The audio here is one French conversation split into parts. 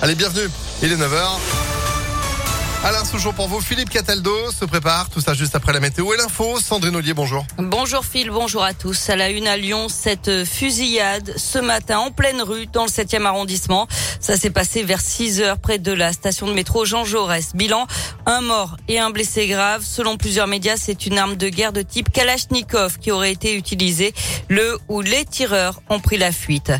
Allez, bienvenue. Il est 9h. Alain Souchon pour vous, Philippe Cataldo se prépare, tout ça juste après la météo et l'info. Sandrine Ollier, bonjour. Bonjour Phil, bonjour à tous. À la une à Lyon, cette fusillade ce matin en pleine rue dans le 7e arrondissement. Ça s'est passé vers 6 heures près de la station de métro Jean Jaurès. Bilan, un mort et un blessé grave. Selon plusieurs médias, c'est une arme de guerre de type Kalachnikov qui aurait été utilisée le ou les tireurs ont pris la fuite.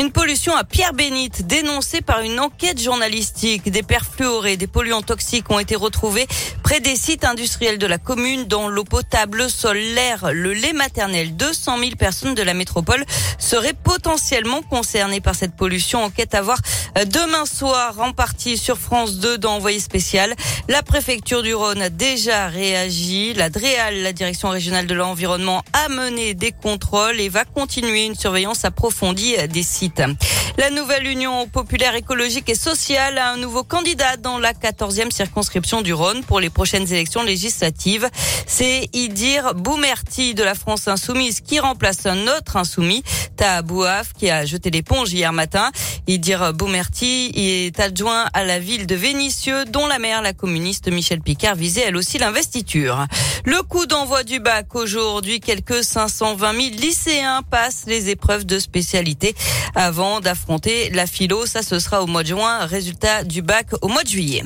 Une pollution à Pierre Bénite dénoncée par une enquête journalistique. Des perfluorés, des polluants toxiques ont été retrouvés près des sites industriels de la commune dans l'eau potable, le sol, l'air, le lait maternel. 200 000 personnes de la métropole seraient potentiellement concernées par cette pollution. Enquête à voir euh, demain soir en partie sur France 2 dans Envoyé spécial. La préfecture du Rhône a déjà réagi. La DREAL, la direction régionale de l'environnement, a mené des contrôles et va continuer une surveillance approfondie des sites. Them. La nouvelle Union populaire écologique et sociale a un nouveau candidat dans la 14e circonscription du Rhône pour les prochaines élections législatives. C'est Idir Boumerti de la France Insoumise qui remplace un autre insoumis, Tahabouaf, qui a jeté l'éponge hier matin. Idir Boumerti est adjoint à la ville de Vénissieux, dont la maire, la communiste Michel Picard, visait elle aussi l'investiture. Le coup d'envoi du bac aujourd'hui, quelques 520 000 lycéens passent les épreuves de spécialité avant d'affronter la philo. Ça, ce sera au mois de juin. Résultat du bac au mois de juillet.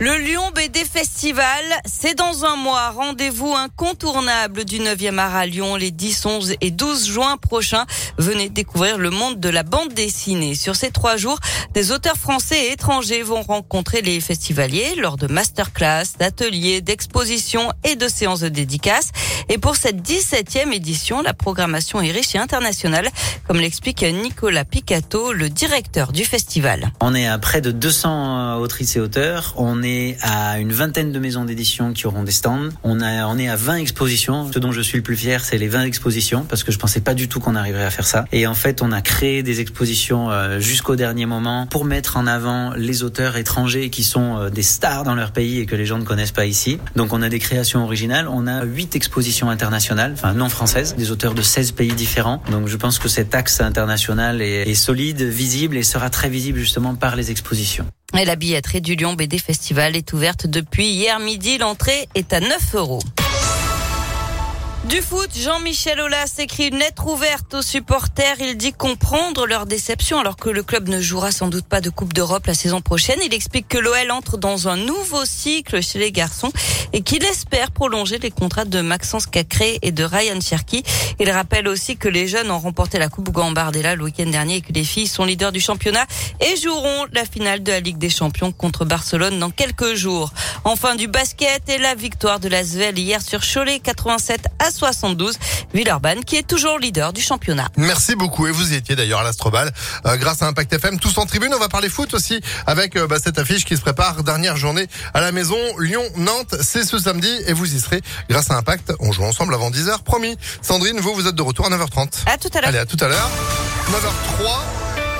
Le Lyon BD Festival, c'est dans un mois. Rendez-vous incontournable du 9e art à Lyon les 10, 11 et 12 juin prochains. Venez découvrir le monde de la bande dessinée. Sur ces trois jours, des auteurs français et étrangers vont rencontrer les festivaliers lors de masterclass, d'ateliers, d'expositions et de séances de dédicaces. Et pour cette 17e édition, la programmation est riche et internationale, comme l'explique Nicolas Picato, le directeur du festival. On est à près de 200 autrices et auteurs. On est à une vingtaine de maisons d'édition qui auront des stands. On, a, on est à 20 expositions. Ce dont je suis le plus fier, c'est les 20 expositions, parce que je pensais pas du tout qu'on arriverait à faire ça. Et en fait, on a créé des expositions euh, jusqu'au dernier moment pour mettre en avant les auteurs étrangers qui sont euh, des stars dans leur pays et que les gens ne connaissent pas ici. Donc on a des créations originales. On a 8 expositions internationales, enfin non françaises, des auteurs de 16 pays différents. Donc je pense que cet axe international est, est solide, visible et sera très visible justement par les expositions. Et la billetterie du Lyon BD Festival est ouverte depuis hier midi. L'entrée est à 9 euros. Du foot, Jean-Michel Aulas écrit une lettre ouverte aux supporters. Il dit comprendre leur déception alors que le club ne jouera sans doute pas de Coupe d'Europe la saison prochaine. Il explique que l'OL entre dans un nouveau cycle chez les garçons et qu'il espère prolonger les contrats de Maxence Cacré et de Ryan Cherky. Il rappelle aussi que les jeunes ont remporté la Coupe Gambardella le week-end dernier et que les filles sont leaders du championnat et joueront la finale de la Ligue des Champions contre Barcelone dans quelques jours. Enfin du basket et la victoire de la Svel hier sur Cholet 87 à 72. Villeurbanne qui est toujours leader du championnat. Merci beaucoup et vous y étiez d'ailleurs à l'Astrobal euh, grâce à Impact FM tous en tribune. On va parler foot aussi avec euh, bah, cette affiche qui se prépare dernière journée à la maison Lyon-Nantes. C'est ce samedi et vous y serez grâce à Impact. On joue ensemble avant 10h, promis. Sandrine, vous vous êtes de retour à 9h30. À tout à l'heure. Allez, à tout à l'heure. 9h03.